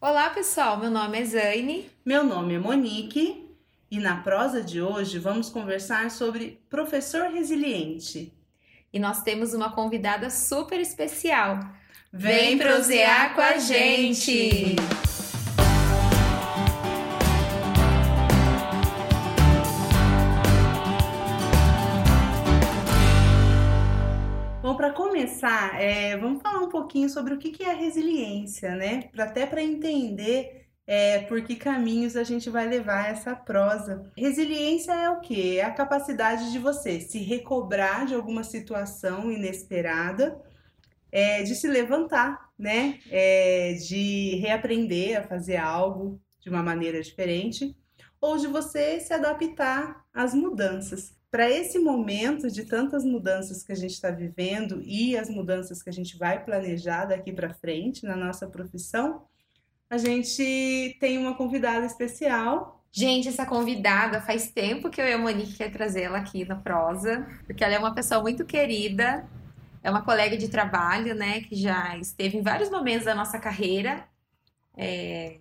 Olá, pessoal. Meu nome é Zaine. Meu nome é Monique e na prosa de hoje vamos conversar sobre professor resiliente. E nós temos uma convidada super especial. Vem prosear com a gente! Começar, é, vamos falar um pouquinho sobre o que que é resiliência, né? Até para entender é, por que caminhos a gente vai levar essa prosa. Resiliência é o quê? É a capacidade de você se recobrar de alguma situação inesperada, é, de se levantar, né? É, de reaprender a fazer algo de uma maneira diferente, ou de você se adaptar às mudanças para esse momento de tantas mudanças que a gente está vivendo e as mudanças que a gente vai planejar daqui para frente na nossa profissão, a gente tem uma convidada especial. Gente, essa convidada faz tempo que eu e a Monique quer trazê-la aqui na prosa, porque ela é uma pessoa muito querida, é uma colega de trabalho, né, que já esteve em vários momentos da nossa carreira, é,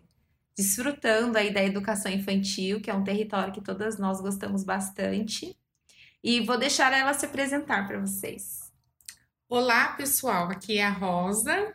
desfrutando aí da educação infantil, que é um território que todas nós gostamos bastante. E vou deixar ela se apresentar para vocês. Olá, pessoal. Aqui é a Rosa.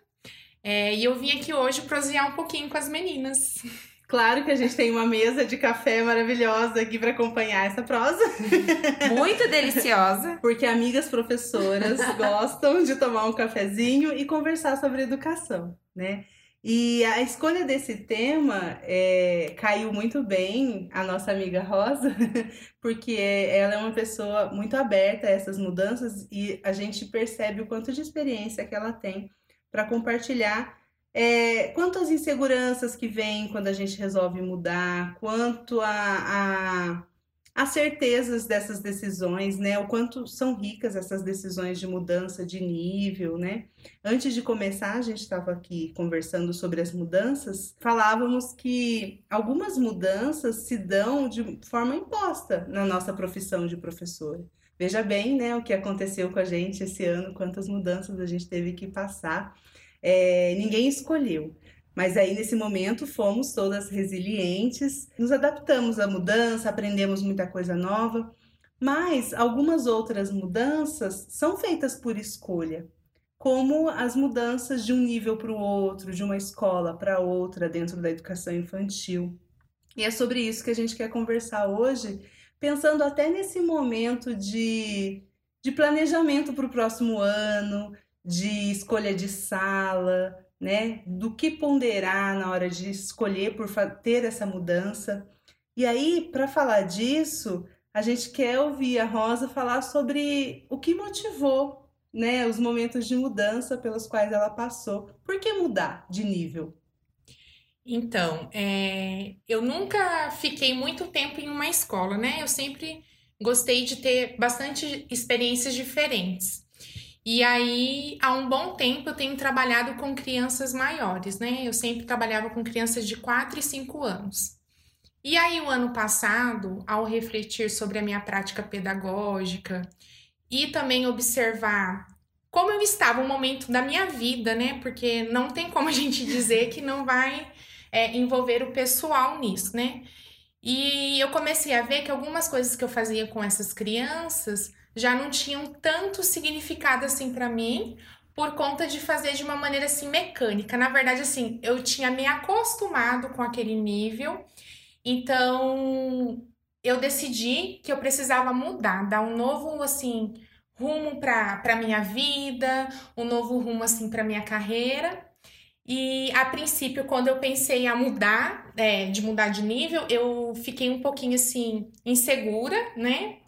É, e eu vim aqui hoje prosear um pouquinho com as meninas. Claro que a gente tem uma mesa de café maravilhosa aqui para acompanhar essa prosa. Muito deliciosa. Porque amigas professoras gostam de tomar um cafezinho e conversar sobre educação, né? E a escolha desse tema é, caiu muito bem a nossa amiga Rosa, porque ela é uma pessoa muito aberta a essas mudanças e a gente percebe o quanto de experiência que ela tem para compartilhar é, quanto às inseguranças que vêm quando a gente resolve mudar, quanto a, a as certezas dessas decisões, né? O quanto são ricas essas decisões de mudança de nível, né? Antes de começar, a gente estava aqui conversando sobre as mudanças, falávamos que algumas mudanças se dão de forma imposta na nossa profissão de professor. Veja bem, né, o que aconteceu com a gente esse ano, quantas mudanças a gente teve que passar. É, ninguém escolheu. Mas aí, nesse momento, fomos todas resilientes, nos adaptamos à mudança, aprendemos muita coisa nova. Mas algumas outras mudanças são feitas por escolha, como as mudanças de um nível para o outro, de uma escola para outra dentro da educação infantil. E é sobre isso que a gente quer conversar hoje, pensando até nesse momento de, de planejamento para o próximo ano, de escolha de sala, né? Do que ponderar na hora de escolher por ter essa mudança. E aí, para falar disso, a gente quer ouvir a Rosa falar sobre o que motivou, né, os momentos de mudança pelos quais ela passou. Por que mudar de nível? Então, é, eu nunca fiquei muito tempo em uma escola, né? Eu sempre gostei de ter bastante experiências diferentes. E aí, há um bom tempo, eu tenho trabalhado com crianças maiores, né? Eu sempre trabalhava com crianças de 4 e 5 anos. E aí, o ano passado, ao refletir sobre a minha prática pedagógica e também observar como eu estava um momento da minha vida, né? Porque não tem como a gente dizer que não vai é, envolver o pessoal nisso, né? E eu comecei a ver que algumas coisas que eu fazia com essas crianças já não tinham tanto significado assim para mim, por conta de fazer de uma maneira assim mecânica. Na verdade, assim, eu tinha me acostumado com aquele nível, então eu decidi que eu precisava mudar, dar um novo assim rumo para minha vida, um novo rumo assim para minha carreira. E a princípio, quando eu pensei a mudar, é, de mudar de nível, eu fiquei um pouquinho assim insegura, né?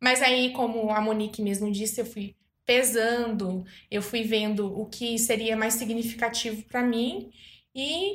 Mas aí, como a Monique mesmo disse, eu fui pesando, eu fui vendo o que seria mais significativo para mim e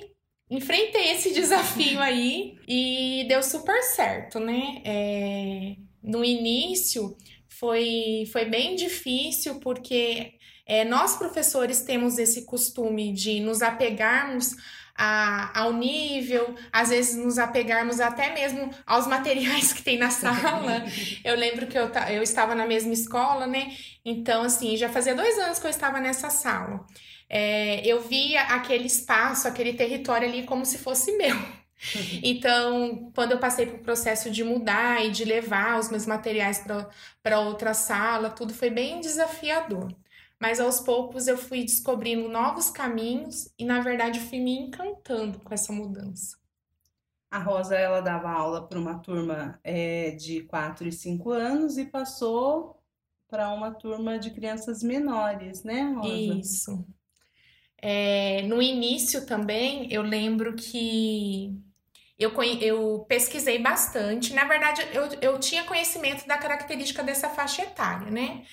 enfrentei esse desafio aí e deu super certo, né? É, no início foi, foi bem difícil porque é, nós professores temos esse costume de nos apegarmos a, ao nível, às vezes nos apegarmos até mesmo aos materiais que tem na sala. eu lembro que eu, eu estava na mesma escola, né? Então, assim, já fazia dois anos que eu estava nessa sala. é, eu via aquele espaço, aquele território ali como se fosse meu. Então, quando eu passei para o processo de mudar e de levar os meus materiais para outra sala, tudo foi bem desafiador. Mas aos poucos eu fui descobrindo novos caminhos e, na verdade, fui me encantando com essa mudança. A Rosa, ela dava aula para uma turma é, de 4 e 5 anos e passou para uma turma de crianças menores, né, Rosa? Isso. É, no início também, eu lembro que eu, eu pesquisei bastante. Na verdade, eu, eu tinha conhecimento da característica dessa faixa etária, né?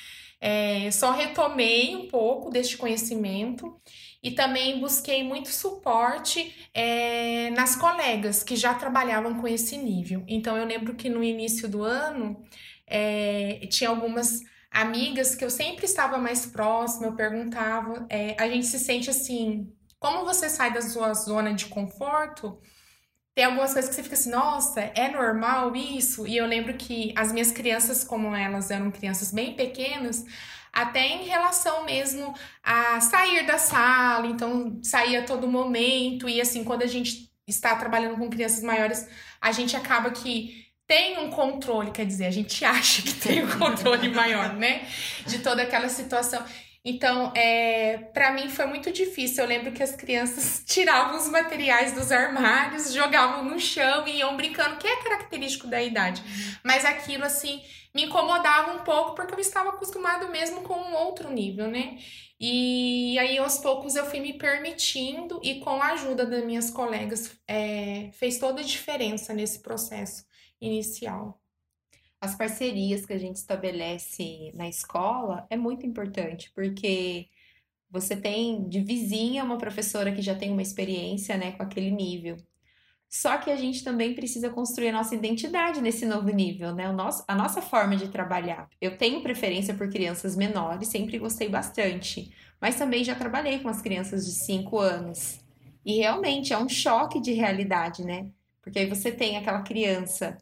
É, só retomei um pouco deste conhecimento e também busquei muito suporte é, nas colegas que já trabalhavam com esse nível. Então, eu lembro que no início do ano é, tinha algumas amigas que eu sempre estava mais próxima, eu perguntava, é, a gente se sente assim, como você sai da sua zona de conforto? Tem algumas coisas que você fica assim, nossa, é normal isso? E eu lembro que as minhas crianças, como elas eram crianças bem pequenas, até em relação mesmo a sair da sala, então sair a todo momento, e assim, quando a gente está trabalhando com crianças maiores, a gente acaba que tem um controle, quer dizer, a gente acha que tem um controle maior, né? De toda aquela situação. Então, é, para mim foi muito difícil. Eu lembro que as crianças tiravam os materiais dos armários, jogavam no chão e iam brincando, que é característico da idade. Mas aquilo, assim, me incomodava um pouco porque eu estava acostumado mesmo com um outro nível, né? E aí, aos poucos, eu fui me permitindo e com a ajuda das minhas colegas, é, fez toda a diferença nesse processo inicial. As parcerias que a gente estabelece na escola é muito importante, porque você tem de vizinha uma professora que já tem uma experiência, né, com aquele nível. Só que a gente também precisa construir a nossa identidade nesse novo nível, né? O nosso, a nossa forma de trabalhar. Eu tenho preferência por crianças menores, sempre gostei bastante, mas também já trabalhei com as crianças de 5 anos. E realmente é um choque de realidade, né? Porque aí você tem aquela criança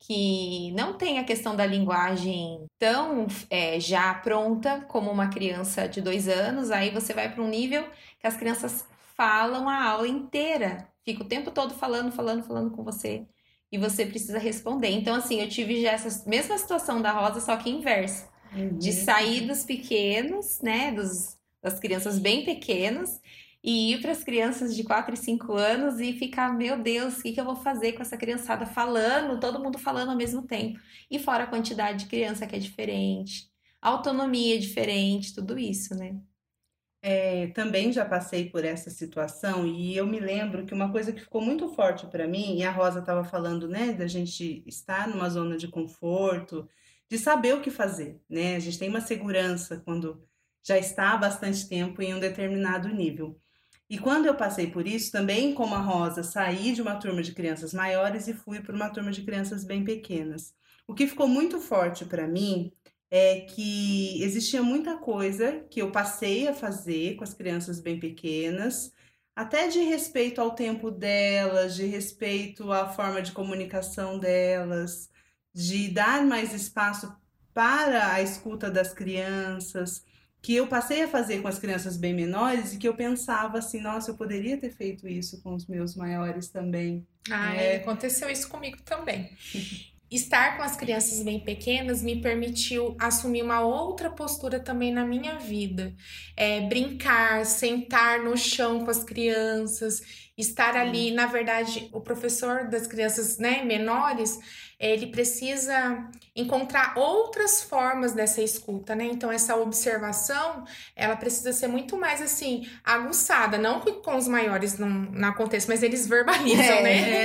que não tem a questão da linguagem tão é, já pronta como uma criança de dois anos, aí você vai para um nível que as crianças falam a aula inteira, fica o tempo todo falando, falando, falando com você e você precisa responder. Então, assim, eu tive já essa mesma situação da Rosa, só que inversa, uhum. de sair dos pequenos, né, dos, das crianças bem pequenas e ir para as crianças de 4 e 5 anos e ficar, meu Deus, o que, que eu vou fazer com essa criançada falando, todo mundo falando ao mesmo tempo. E fora a quantidade de criança que é diferente, autonomia é diferente, tudo isso, né? É, também já passei por essa situação e eu me lembro que uma coisa que ficou muito forte para mim, e a Rosa estava falando, né, da gente estar numa zona de conforto, de saber o que fazer, né? A gente tem uma segurança quando já está há bastante tempo em um determinado nível. E quando eu passei por isso, também como a Rosa, saí de uma turma de crianças maiores e fui para uma turma de crianças bem pequenas. O que ficou muito forte para mim é que existia muita coisa que eu passei a fazer com as crianças bem pequenas, até de respeito ao tempo delas, de respeito à forma de comunicação delas, de dar mais espaço para a escuta das crianças que eu passei a fazer com as crianças bem menores e que eu pensava assim, nossa, eu poderia ter feito isso com os meus maiores também. Ah, é. aconteceu isso comigo também. Estar com as crianças bem pequenas me permitiu assumir uma outra postura também na minha vida. É, brincar, sentar no chão com as crianças, estar ali. Na verdade, o professor das crianças né, menores ele precisa encontrar outras formas dessa escuta, né? Então essa observação, ela precisa ser muito mais assim aguçada, não que com os maiores não, não aconteça, mas eles verbalizam, é, né? É,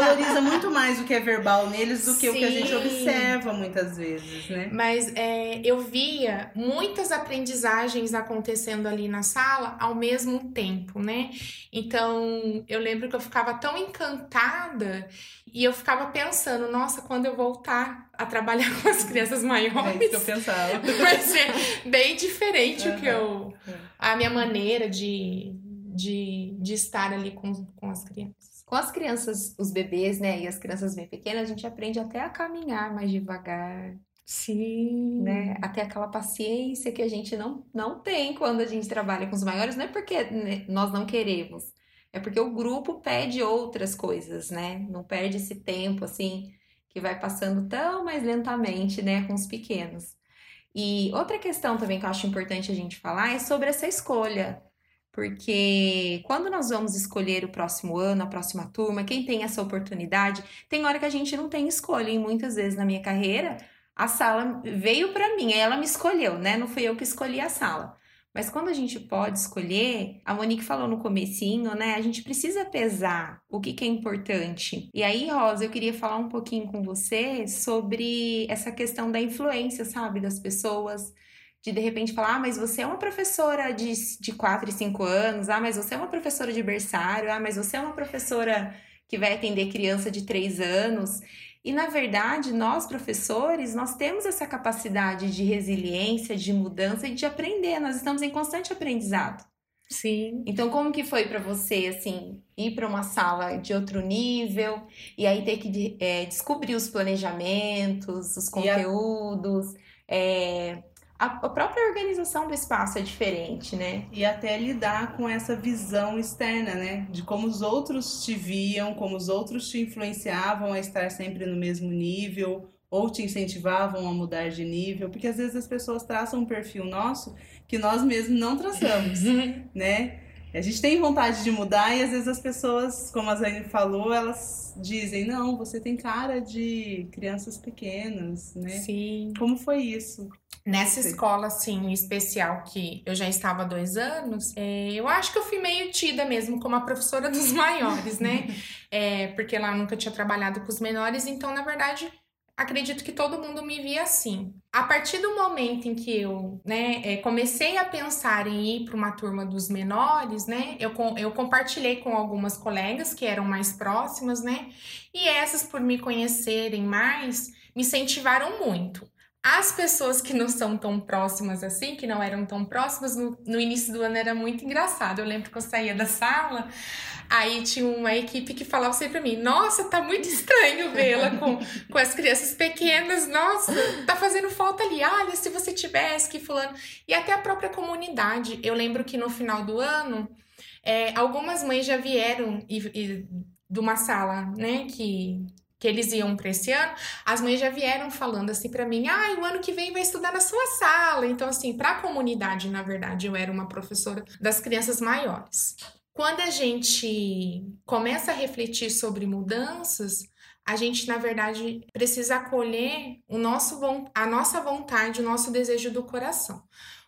valoriza muito mais o que é verbal neles do que Sim. o que a gente observa muitas vezes, né? Mas é, eu via muitas aprendizagens acontecendo ali na sala ao mesmo tempo, né? Então eu lembro que eu ficava tão encantada e eu ficava pensando, nossa, quando eu voltar a trabalhar com as crianças maiores. É isso que eu pensava. Vai ser bem diferente uhum. o que eu. A minha maneira de, de, de estar ali com, com as crianças. Com as crianças, os bebês, né, e as crianças bem pequenas, a gente aprende até a caminhar mais devagar. Sim. Né? Até aquela paciência que a gente não, não tem quando a gente trabalha com os maiores, não é porque né, nós não queremos, é porque o grupo pede outras coisas, né? Não perde esse tempo assim que vai passando tão mais lentamente, né, com os pequenos. E outra questão também que eu acho importante a gente falar é sobre essa escolha. Porque quando nós vamos escolher o próximo ano, a próxima turma, quem tem essa oportunidade, tem hora que a gente não tem escolha. E muitas vezes na minha carreira, a sala veio para mim, ela me escolheu, né? Não fui eu que escolhi a sala. Mas quando a gente pode escolher, a Monique falou no comecinho, né? A gente precisa pesar o que, que é importante. E aí, Rosa, eu queria falar um pouquinho com você sobre essa questão da influência, sabe, das pessoas. De de repente falar, ah, mas você é uma professora de, de 4 e 5 anos, ah, mas você é uma professora de berçário, ah, mas você é uma professora que vai atender criança de 3 anos. E na verdade, nós professores, nós temos essa capacidade de resiliência, de mudança e de aprender. Nós estamos em constante aprendizado. Sim. Então, como que foi para você, assim, ir para uma sala de outro nível e aí ter que é, descobrir os planejamentos, os conteúdos, a... é, a, própria organização do espaço é diferente, né? E até lidar com essa visão externa, né? De como os outros te viam, como os outros te influenciavam a estar sempre no mesmo nível, ou te incentivavam a mudar de nível, porque às vezes as pessoas traçam um perfil nosso que nós mesmos não traçamos, né? A gente tem vontade de mudar e às vezes as pessoas, como a Zaine falou, elas dizem: não, você tem cara de crianças pequenas, né? Sim. Como foi isso? Nessa Sim. escola, assim, especial que eu já estava há dois anos, é, eu acho que eu fui meio tida mesmo como a professora dos maiores, né? É, porque lá nunca tinha trabalhado com os menores, então, na verdade, acredito que todo mundo me via assim. A partir do momento em que eu né, é, comecei a pensar em ir para uma turma dos menores, né, eu, eu compartilhei com algumas colegas que eram mais próximas, né, e essas, por me conhecerem mais, me incentivaram muito. As pessoas que não são tão próximas assim, que não eram tão próximas, no, no início do ano era muito engraçado. Eu lembro que eu saía da sala, aí tinha uma equipe que falava sempre pra mim: Nossa, tá muito estranho vê-la com, com as crianças pequenas, nossa, tá fazendo falta ali. Olha, se você tivesse que fulano. E até a própria comunidade. Eu lembro que no final do ano, é, algumas mães já vieram e, e, de uma sala, né, que que eles iam para esse ano, as mães já vieram falando assim para mim: "Ah, o ano que vem vai estudar na sua sala". Então assim, para a comunidade, na verdade, eu era uma professora das crianças maiores. Quando a gente começa a refletir sobre mudanças, a gente, na verdade, precisa acolher o nosso, a nossa vontade, o nosso desejo do coração.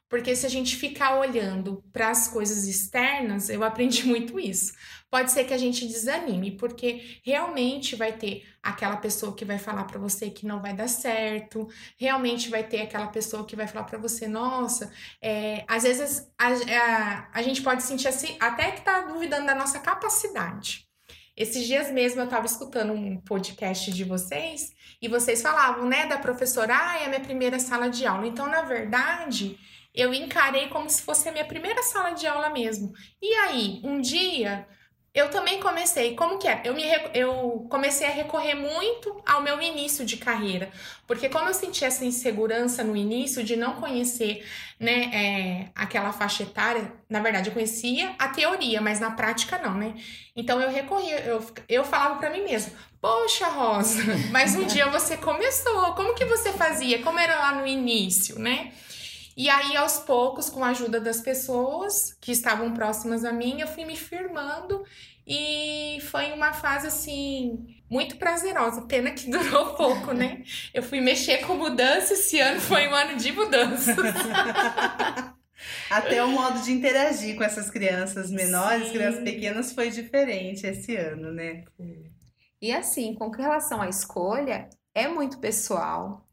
Porque se a gente ficar olhando para as coisas externas, eu aprendi muito isso pode ser que a gente desanime, porque realmente vai ter aquela pessoa que vai falar para você que não vai dar certo, realmente vai ter aquela pessoa que vai falar para você, nossa, é, às vezes a, a, a, gente pode sentir assim, até que tá duvidando da nossa capacidade. Esses dias mesmo eu estava escutando um podcast de vocês e vocês falavam, né, da professora, ah, é a minha primeira sala de aula. Então, na verdade, eu encarei como se fosse a minha primeira sala de aula mesmo. E aí, um dia eu também comecei, como que é? Eu, me, eu comecei a recorrer muito ao meu início de carreira, porque como eu senti essa insegurança no início de não conhecer né, é, aquela faixa etária, na verdade eu conhecia a teoria, mas na prática não, né? Então eu recorria, eu, eu falava para mim mesma, poxa Rosa, mas um dia você começou, como que você fazia? Como era lá no início, né? E aí, aos poucos, com a ajuda das pessoas que estavam próximas a mim, eu fui me firmando e foi uma fase assim muito prazerosa. Pena que durou pouco, né? Eu fui mexer com mudança, esse ano foi um ano de mudanças. Até o modo de interagir com essas crianças menores, Sim. crianças pequenas, foi diferente esse ano, né? E assim, com relação à escolha, é muito pessoal.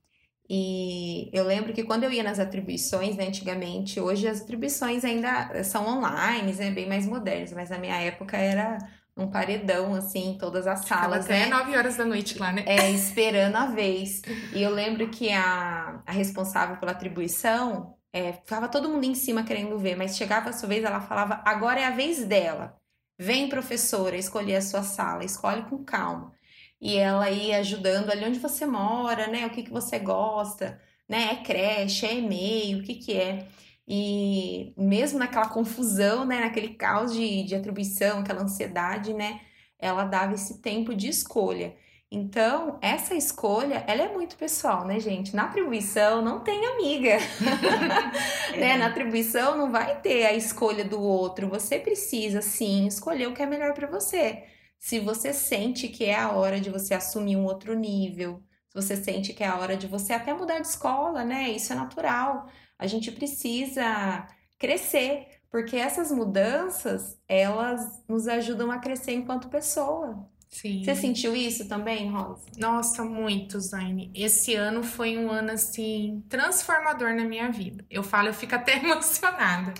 E eu lembro que quando eu ia nas atribuições, né, antigamente, hoje as atribuições ainda são online, né, bem mais modernas, mas na minha época era um paredão, assim, em todas as salas. Até né? 9 horas da noite lá, né? É, esperando a vez. E eu lembro que a, a responsável pela atribuição é, ficava todo mundo em cima querendo ver, mas chegava a sua vez, ela falava: agora é a vez dela. Vem, professora, escolher a sua sala, escolhe com calma. E ela ir ajudando ali onde você mora, né? O que que você gosta, né? É creche, é e-mail, o que que é? E mesmo naquela confusão, né? Naquele caos de, de atribuição, aquela ansiedade, né? Ela dava esse tempo de escolha. Então, essa escolha, ela é muito pessoal, né, gente? Na atribuição não tem amiga. é. né? Na atribuição não vai ter a escolha do outro. Você precisa, sim, escolher o que é melhor para você. Se você sente que é a hora de você assumir um outro nível, se você sente que é a hora de você até mudar de escola, né? Isso é natural. A gente precisa crescer, porque essas mudanças, elas nos ajudam a crescer enquanto pessoa. Sim. Você sentiu isso também, Rosa? Nossa, muito, Zaine. Esse ano foi um ano assim transformador na minha vida. Eu falo, eu fico até emocionada,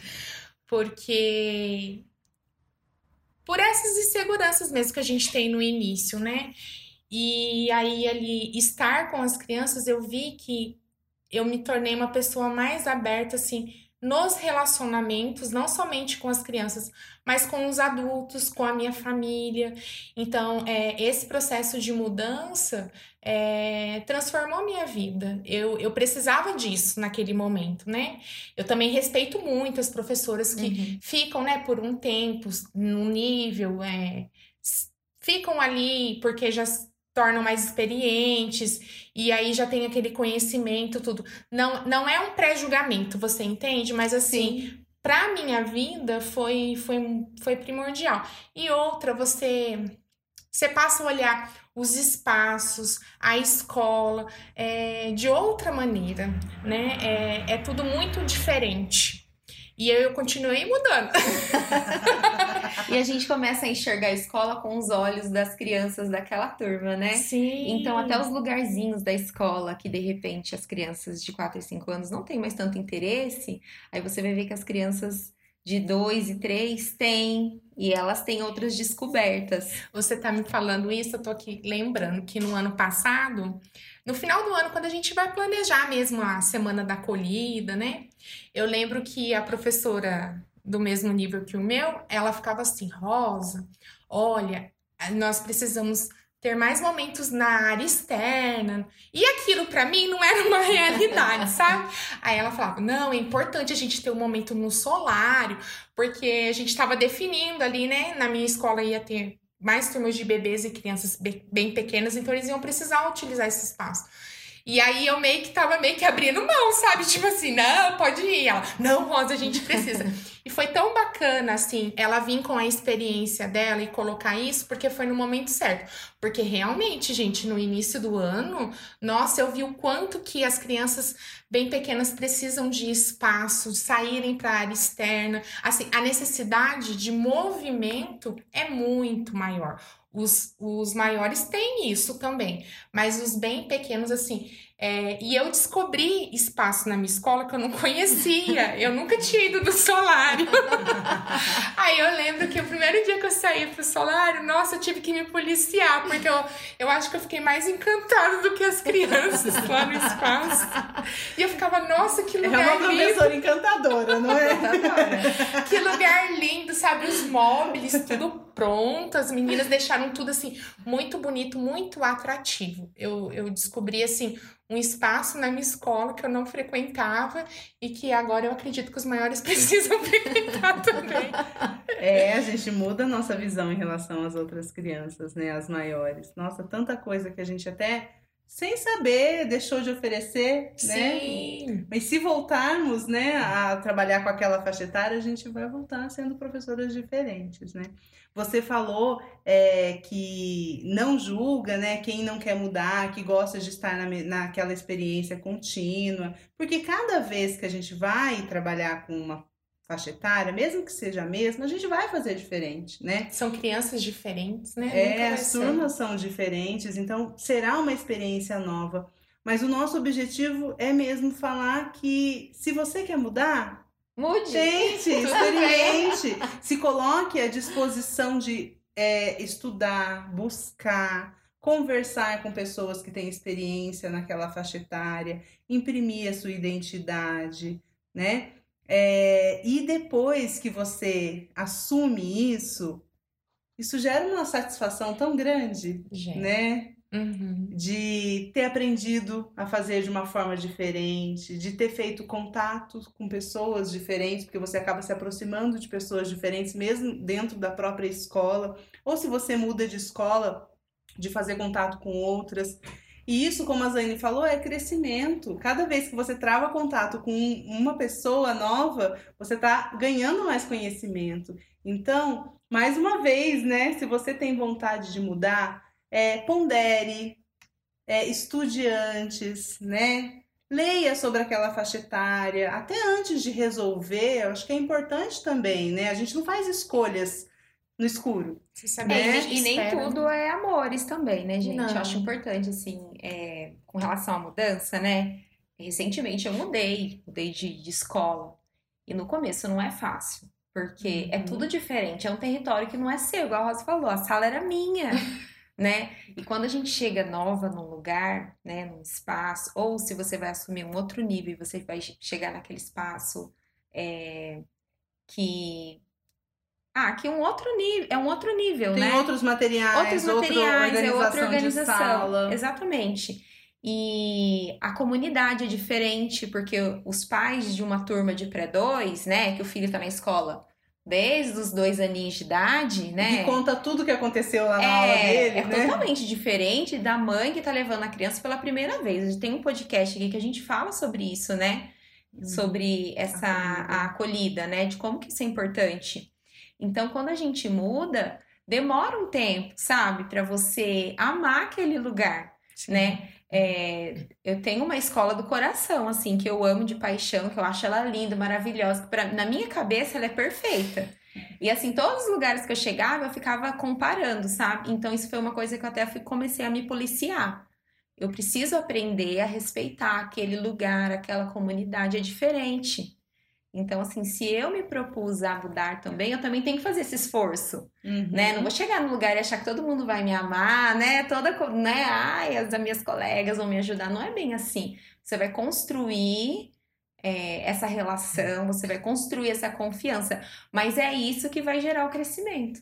porque por essas inseguranças mesmo que a gente tem no início, né? E aí ali estar com as crianças, eu vi que eu me tornei uma pessoa mais aberta assim nos relacionamentos, não somente com as crianças, mas com os adultos, com a minha família. Então, é, esse processo de mudança é, transformou minha vida. Eu, eu precisava disso naquele momento, né? Eu também respeito muito as professoras que uhum. ficam, né, por um tempo, no nível, é, ficam ali porque já tornam mais experientes e aí já tem aquele conhecimento tudo. Não não é um pré-julgamento, você entende? Mas assim, para minha vida foi foi foi primordial. E outra, você você passa a olhar os espaços, a escola é, de outra maneira, né? É, é tudo muito diferente. E eu continuei mudando. e a gente começa a enxergar a escola com os olhos das crianças daquela turma, né? Sim. Então, até os lugarzinhos da escola que de repente as crianças de 4 e 5 anos não têm mais tanto interesse, aí você vai ver que as crianças de 2 e 3 têm, e elas têm outras descobertas. Você tá me falando isso, eu tô aqui lembrando que no ano passado no final do ano, quando a gente vai planejar mesmo a semana da acolhida, né? Eu lembro que a professora do mesmo nível que o meu, ela ficava assim, Rosa, olha, nós precisamos ter mais momentos na área externa. E aquilo para mim não era uma realidade, sabe? Aí ela falava: "Não, é importante a gente ter um momento no solário, porque a gente estava definindo ali, né, na minha escola ia ter mais turmas de bebês e crianças bem pequenas, então eles iam precisar utilizar esse espaço. E aí eu meio que tava meio que abrindo mão, sabe? Tipo assim, não, pode ir. Ela, não, Rosa, a gente precisa. e foi tão bacana, assim, ela vir com a experiência dela e colocar isso, porque foi no momento certo. Porque realmente, gente, no início do ano, nossa, eu vi o quanto que as crianças bem pequenas precisam de espaço, de saírem para a área externa. Assim, a necessidade de movimento é muito maior. Os, os maiores têm isso também, mas os bem pequenos, assim, é, e eu descobri espaço na minha escola que eu não conhecia. Eu nunca tinha ido do solário. Aí eu lembro que o primeiro dia que eu saí pro solário, nossa, eu tive que me policiar, porque eu, eu acho que eu fiquei mais encantada do que as crianças lá no espaço. E eu ficava, nossa, que lugar lindo. É uma professora lindo. encantadora, não é? que lugar lindo, sabe? Os móveis, tudo pronto. As meninas deixaram tudo assim, muito bonito, muito atrativo. Eu, eu descobri assim um espaço na minha escola que eu não frequentava e que agora eu acredito que os maiores precisam frequentar também. É, a gente muda a nossa visão em relação às outras crianças, né, as maiores. Nossa, tanta coisa que a gente até sem saber deixou de oferecer, né? Sim. Mas se voltarmos, né, a trabalhar com aquela faixa etária, a gente vai voltar sendo professoras diferentes, né? Você falou é, que não julga, né, quem não quer mudar, que gosta de estar na, naquela experiência contínua, porque cada vez que a gente vai trabalhar com uma faixa etária, mesmo que seja a mesma, a gente vai fazer diferente, né? São crianças diferentes, né? É, as turmas são diferentes, então será uma experiência nova. Mas o nosso objetivo é mesmo falar que se você quer mudar, Mude. Gente, experimente. Se coloque à disposição de é, estudar, buscar, conversar com pessoas que têm experiência naquela faixa etária, imprimir a sua identidade, né? É, e depois que você assume isso, isso gera uma satisfação tão grande, Gente. né? Uhum. De ter aprendido a fazer de uma forma diferente, de ter feito contato com pessoas diferentes, porque você acaba se aproximando de pessoas diferentes, mesmo dentro da própria escola, ou se você muda de escola, de fazer contato com outras. E isso, como a Zane falou, é crescimento. Cada vez que você trava contato com uma pessoa nova, você está ganhando mais conhecimento. Então, mais uma vez, né? Se você tem vontade de mudar, é, pondere, é, estude antes, né? Leia sobre aquela faixa etária, até antes de resolver, eu acho que é importante também, né? A gente não faz escolhas no escuro. Você sabe É, e, e nem tudo é amores também, né, gente? Não. Eu acho importante, assim, é, com relação à mudança, né? Recentemente eu mudei, mudei de, de escola. E no começo não é fácil, porque é Uhum. tudo diferente. É um território que não é seu, igual a Rosa falou, a sala era minha, né? E quando a gente chega nova num lugar, né, num espaço, ou se você vai assumir um outro nível e você vai che- chegar naquele espaço é, que. Ah, que um outro nível, é um outro nível, Tem né? outros materiais, outros outra materiais, é outra organização de organização. sala. Exatamente. E a comunidade é diferente, porque os pais de uma turma de pré-2, né, que o filho tá na escola desde os dois aninhos de idade, né? E conta tudo que aconteceu lá na é, aula dele, é né? totalmente diferente da mãe que tá levando a criança pela primeira vez. A gente tem um podcast aqui que a gente fala sobre isso, né? Sobre essa Acolhida. a acolhida, né? De como que isso é importante. Então, quando a gente muda, demora um tempo, sabe? Pra você amar aquele lugar, né? É, eu tenho uma escola do coração, assim, que eu amo de paixão, que eu acho ela linda, maravilhosa. Pra, na minha cabeça, ela é perfeita. E assim, todos os lugares que eu chegava, eu ficava comparando, sabe? Então, isso foi uma coisa que eu até fui- comecei a me policiar. Eu preciso aprender a respeitar aquele lugar, aquela comunidade, é diferente. Então, assim, se eu me propus a mudar também, eu também tenho que fazer esse esforço Uhum. né? Não vou chegar no lugar e achar que todo mundo vai me amar, né? Toda, né? Ai, as minhas colegas vão me ajudar. Não é bem assim. Você vai construir é, essa relação, você vai construir essa confiança. Mas é isso que vai gerar o crescimento.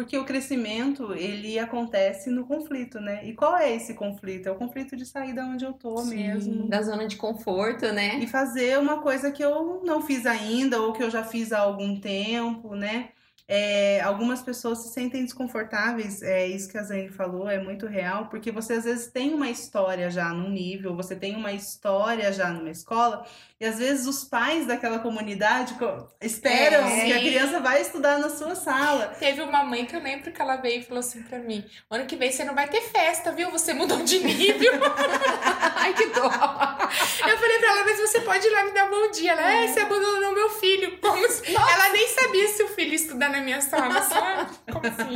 Porque o crescimento, ele acontece no conflito, né? E qual é esse conflito? É o conflito de sair da onde eu tô Sim. mesmo. Da zona de conforto, né? E fazer uma coisa que eu não fiz ainda ou que eu já fiz há algum tempo, né? É, algumas pessoas se sentem desconfortáveis, é isso que a Zane falou, é muito real, porque você às vezes tem uma história já num nível, você tem uma história já numa escola, e às vezes os pais daquela comunidade co- esperam É. que a criança vai estudar na sua sala. Teve uma mãe que eu lembro que ela veio e falou assim pra mim: ano que vem você não vai ter festa, viu? Você mudou de nível. Ai, que dó! Eu falei pra ela, mas você pode ir lá me dar um bom dia. Ela, é, você abandonou meu filho. Como se... Ela nem sabia se o filho estudar na minha sala, sabe? Como assim?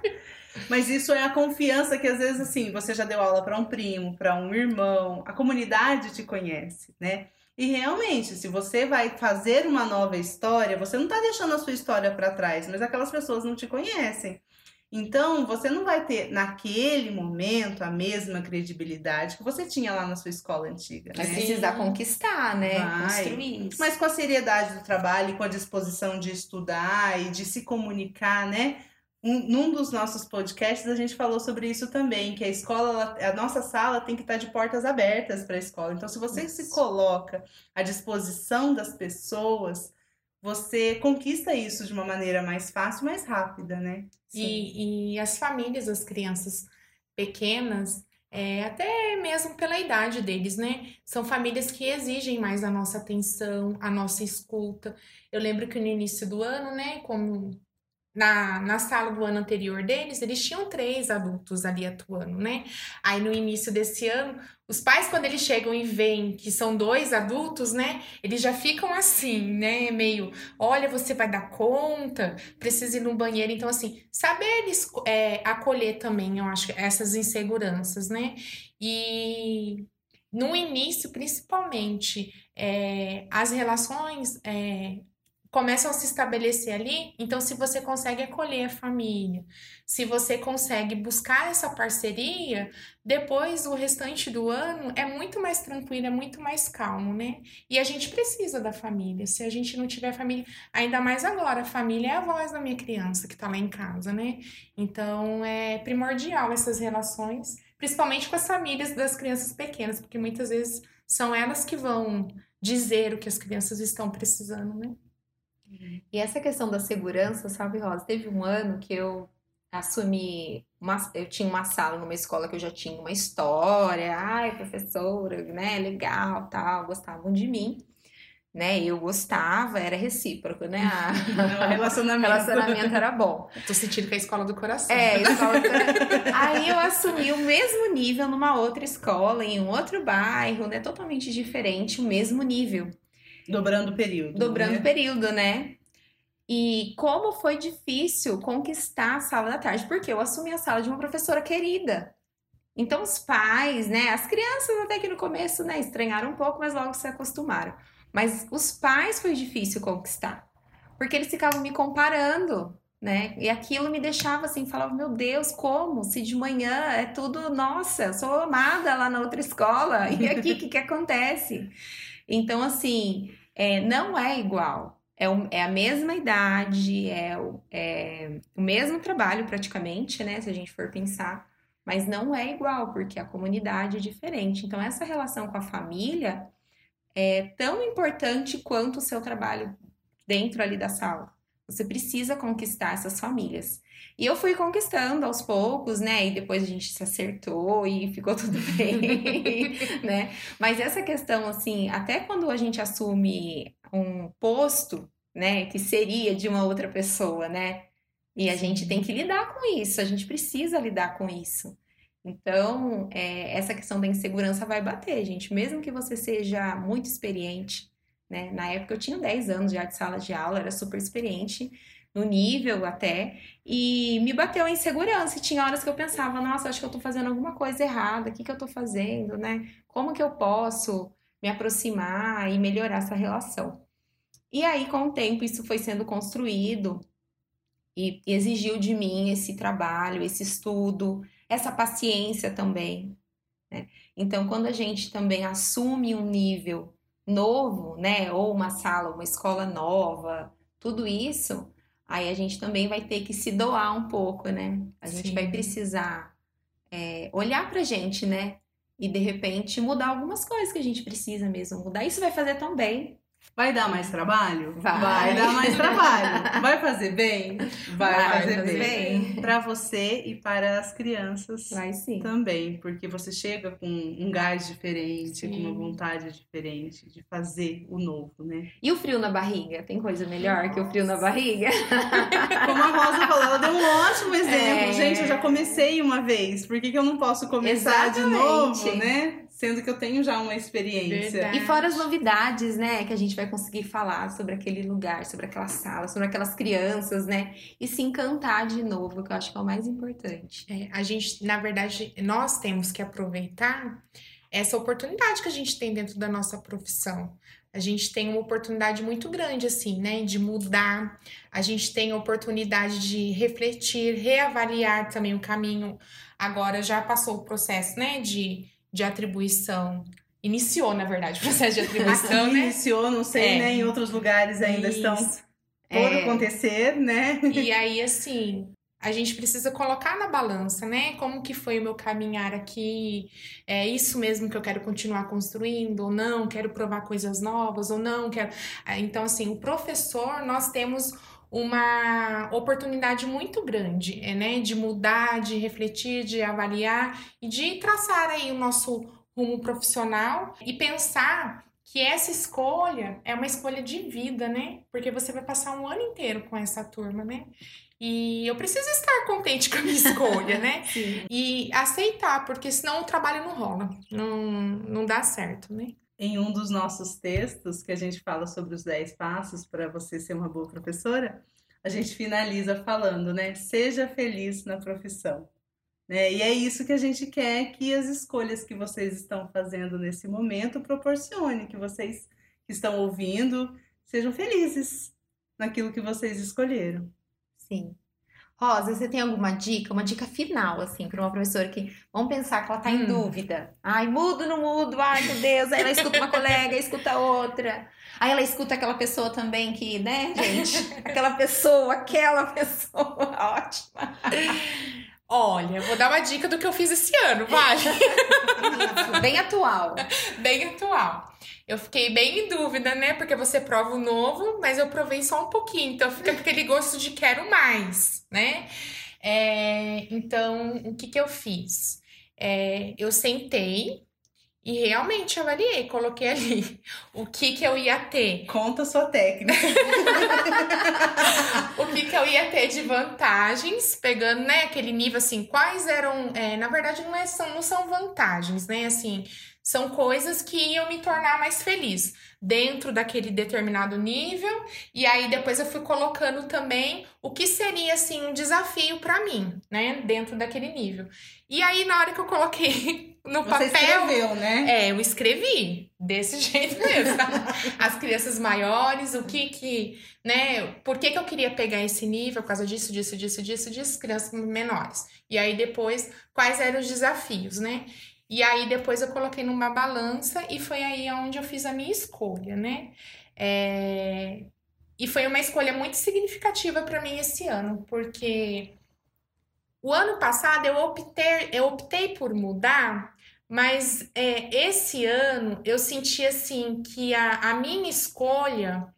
Mas isso é a confiança que às vezes assim, você já deu aula para um primo, para um irmão, a comunidade te conhece, né? E realmente, se você vai fazer uma nova história, você não tá deixando a sua história para trás, mas aquelas pessoas não te conhecem. Então, você não vai ter naquele momento a mesma credibilidade que você tinha lá na sua escola antiga, Vai né? precisar conquistar, né? Vai. Construir isso. Mas com a seriedade do trabalho, e com a disposição de estudar e de se comunicar, né? Um, num dos nossos podcasts a gente falou sobre isso também, que a escola, ela- a nossa sala tem que estar de portas abertas para a escola. Então, se você se Isso. coloca à disposição das pessoas, você conquista isso de uma maneira mais fácil, mais rápida, né? E, e as famílias das crianças pequenas, é, até mesmo pela idade deles, né? São famílias que exigem mais a nossa atenção, a nossa escuta. Eu lembro que no início do ano, né, como na, na sala do ano anterior deles, eles tinham três adultos ali atuando, né? Aí no início desse ano, os pais, quando eles chegam e veem que são dois adultos, né, eles já ficam assim, né, meio, olha, você vai dar conta, precisa ir no banheiro. Então, assim, saber esco- é, acolher também, eu acho, essas inseguranças, né? E no início, principalmente, é, as relações é, começam a se estabelecer ali. Então, se você consegue acolher a família, se você consegue buscar essa parceria, depois o restante do ano é muito mais tranquilo, é muito mais calmo, né? E a gente precisa da família. Se a gente não tiver família, ainda mais agora, a família é a voz da minha criança que tá lá em casa, né? Então, é primordial essas relações, principalmente com as famílias das crianças pequenas, porque muitas vezes são elas que vão dizer o que as crianças estão precisando, né? E essa questão da segurança, sabe, Rosa? Teve um ano que eu assumi uma, eu tinha uma sala numa escola que eu já tinha uma história, ai, professora, né, legal, tal, gostavam de mim, né? Eu gostava, era recíproco, né? A... O relacionamento. relacionamento era bom. Tô sentindo que é a escola do coração. É, escola do. Aí eu assumi o mesmo nível numa outra escola, em um outro bairro, né? Totalmente diferente, o mesmo nível. Dobrando o período. Dobrando né? o período, né? E como foi difícil conquistar a sala da tarde, porque eu assumi a sala de uma professora querida. Então, os pais, né, as crianças até que no começo, né, estranharam um pouco, mas logo se acostumaram. Mas os pais foi difícil conquistar, porque eles ficavam me comparando, né? E aquilo me deixava assim, falava, meu Deus, como? Se de manhã é tudo, nossa, sou amada lá na outra escola, e aqui o que, que acontece? Então, assim, é, não é igual. É, o- é a mesma idade, é o, é o mesmo trabalho praticamente, né? Se a gente for pensar, mas não é igual, porque a comunidade é diferente. Então, essa relação com a família é tão importante quanto o seu trabalho dentro ali da sala. Você precisa conquistar essas famílias. E eu fui conquistando aos poucos, né? E depois a gente se acertou e ficou tudo bem, né? Mas essa questão, assim, até quando a gente assume um posto, né, que seria de uma outra pessoa, né? E a gente tem que lidar com isso, a gente precisa lidar com isso. Então, é, essa questão da insegurança vai bater, gente. Mesmo que você seja muito experiente, né? Na época eu tinha 10 anos já de sala de aula, era super experiente, no nível até, e me bateu a insegurança. E tinha horas que eu pensava, nossa, acho que eu tô fazendo alguma coisa errada, o que que eu tô fazendo, né? Como que eu posso me aproximar e melhorar essa relação? E aí, com o tempo, isso foi sendo construído e exigiu de mim esse trabalho, esse estudo, essa paciência também, né? Então, quando a gente também assume um nível novo, né, ou uma sala, uma escola nova, tudo isso, aí a gente também vai ter que se doar um pouco, né? A gente Sim. vai precisar é, olhar pra gente, né? E de repente mudar algumas coisas que a gente precisa mesmo mudar. Isso vai fazer tão bem. Vai dar mais trabalho? Vai. dar mais trabalho. Vai fazer bem? Vai, Vai fazer, fazer bem. bem. Para você e para as crianças Vai sim. também, porque você chega com um gás diferente, com uma Sim. vontade diferente de fazer o novo, né? E o frio na barriga? Tem coisa melhor que o frio na barriga? Como a Rosa falou, ela deu um ótimo exemplo. É. Gente, eu já comecei uma vez, por que, que eu não posso começar de novo, Exatamente. né? Sendo que eu tenho já uma experiência. Verdade. E fora as novidades, né, que a gente vai conseguir falar sobre aquele lugar, sobre aquela sala, sobre aquelas crianças, né? E se encantar de novo, que eu acho que é o mais importante. É, a gente, na verdade, nós temos que aproveitar essa oportunidade que a gente tem dentro da nossa profissão. A gente tem uma oportunidade muito grande, assim, né, de mudar. A gente tem a oportunidade de refletir, reavaliar também o caminho. Agora já passou o processo, né, de, de atribuição. Iniciou, na verdade, o processo de atribuição, né? iniciou, não sei, É. né? Em outros lugares ainda estão Isso. por É. acontecer, né? E aí, assim, a gente precisa colocar na balança, né? Como que foi o meu caminhar aqui? É isso mesmo que eu quero continuar construindo ou não? Quero provar coisas novas ou não? Quero... Ah, Então, assim, o professor, nós temos uma oportunidade muito grande, é, né? De mudar, de refletir, de avaliar e de traçar aí o nosso rumo profissional e pensar que essa escolha é uma escolha de vida, né? Porque você vai passar um ano inteiro com essa turma, né? E eu preciso estar contente com a minha escolha, né? Sim. E aceitar, porque senão o trabalho não rola, não, não dá certo, né? Em um dos nossos textos, que a gente fala sobre os 10 passos para você ser uma boa professora, a gente finaliza falando, né? Seja feliz na profissão. Né? E é isso que a gente quer que as escolhas que vocês estão fazendo nesse momento proporcione, que vocês que estão ouvindo sejam felizes. naquilo que vocês escolheram. Sim. Rosa, você tem alguma dica, uma dica final, assim, para uma professora que vamos pensar que ela tá em Hum. dúvida. Ai, mudo, não mudo, ai, meu Deus. Aí ela escuta uma colega, escuta outra. Aí ela escuta aquela pessoa também que, né, gente? Aquela pessoa, aquela pessoa, ótima. Olha, vou dar uma dica do que eu fiz esse ano, vale? Isso, bem atual. bem atual. Eu fiquei bem em dúvida, né? Porque você prova o novo, mas eu provei só um pouquinho. Então fica aquele gosto de quero mais, né? É, então, o que que eu fiz? É, eu sentei e realmente avaliei, coloquei ali o que que eu ia ter. Conta a sua técnica. o que, que eu ia ter de vantagens, pegando, né, aquele nível assim, quais eram, é, na verdade não, é, são, não são vantagens, né, assim, são coisas que iam me tornar mais feliz dentro daquele determinado nível, e aí depois eu fui colocando também o que seria, assim, um desafio para mim, né, dentro daquele nível. E aí, na hora que eu coloquei no Você papel... escreveu, né? É, eu escrevi desse jeito mesmo. As crianças maiores, o que que, né? Por que que eu queria pegar esse nível? Por causa disso, disso, disso, disso, disso, crianças menores. E aí depois, quais eram os desafios, né? E aí depois eu coloquei numa balança e foi aí onde eu fiz a minha escolha, né? É, E foi uma escolha muito significativa para mim esse ano, porque o ano passado eu optei, eu optei por mudar mas é, esse ano eu senti assim que a, a minha escolha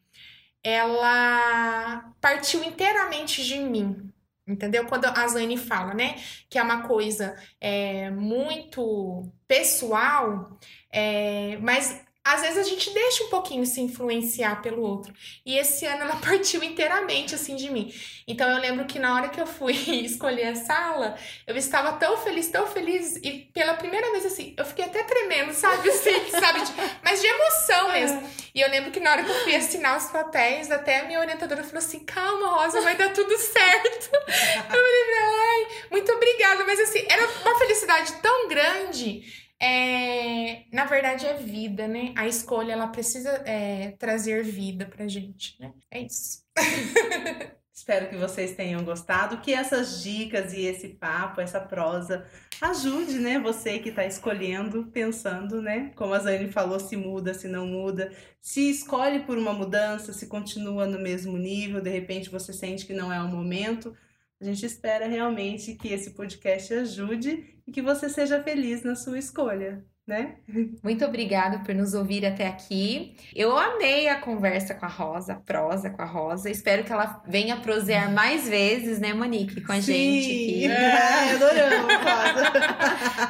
ela partiu inteiramente de mim. Entendeu? Quando a Zane fala, né, que é uma coisa é, muito pessoal, é, mas às vezes a gente deixa um pouquinho se influenciar pelo outro. E esse ano ela partiu inteiramente assim de mim. Então eu lembro que na hora que eu fui escolher a sala, eu estava tão feliz, tão feliz e pela primeira vez assim, eu fiquei até tremendo, sabe assim, sabe, de- mas de emoção mesmo. E eu lembro que na hora que eu fui assinar os papéis, até a minha orientadora falou assim: "Calma, Rosa, vai dar tudo certo". Eu falei ai, muito obrigada, mas assim, era uma felicidade tão grande é, na verdade é vida, né? A escolha ela precisa é, trazer vida pra gente, né? É isso. Espero que vocês tenham gostado, que essas dicas e esse papo, essa prosa, ajude, né, você que está escolhendo, pensando, né, como a Zane falou, se muda, se não muda, se escolhe por uma mudança, se continua no mesmo nível, de repente você sente que não é o momento. A gente espera realmente que esse podcast ajude e que você seja feliz na sua escolha, né? Muito obrigada por nos ouvir até aqui. Eu amei a conversa com a Rosa, a prosa com a Rosa. Espero que ela venha prosear mais vezes, né, Monique, com a gente Sim. aqui. Ai, adoramos, Rosa.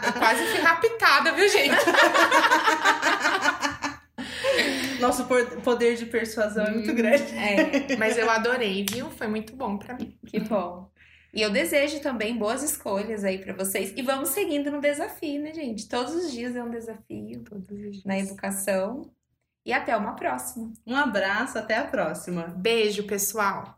Eu quase fui raptada, viu, gente? Nosso poder de persuasão é muito grande. É, Mas eu adorei, viu? Foi muito bom pra mim. que bom. E eu desejo também boas escolhas aí pra vocês. E vamos seguindo no desafio, né, gente? Todos os dias é um desafio na educação. E até uma próxima. Um abraço, até a próxima. Beijo, pessoal.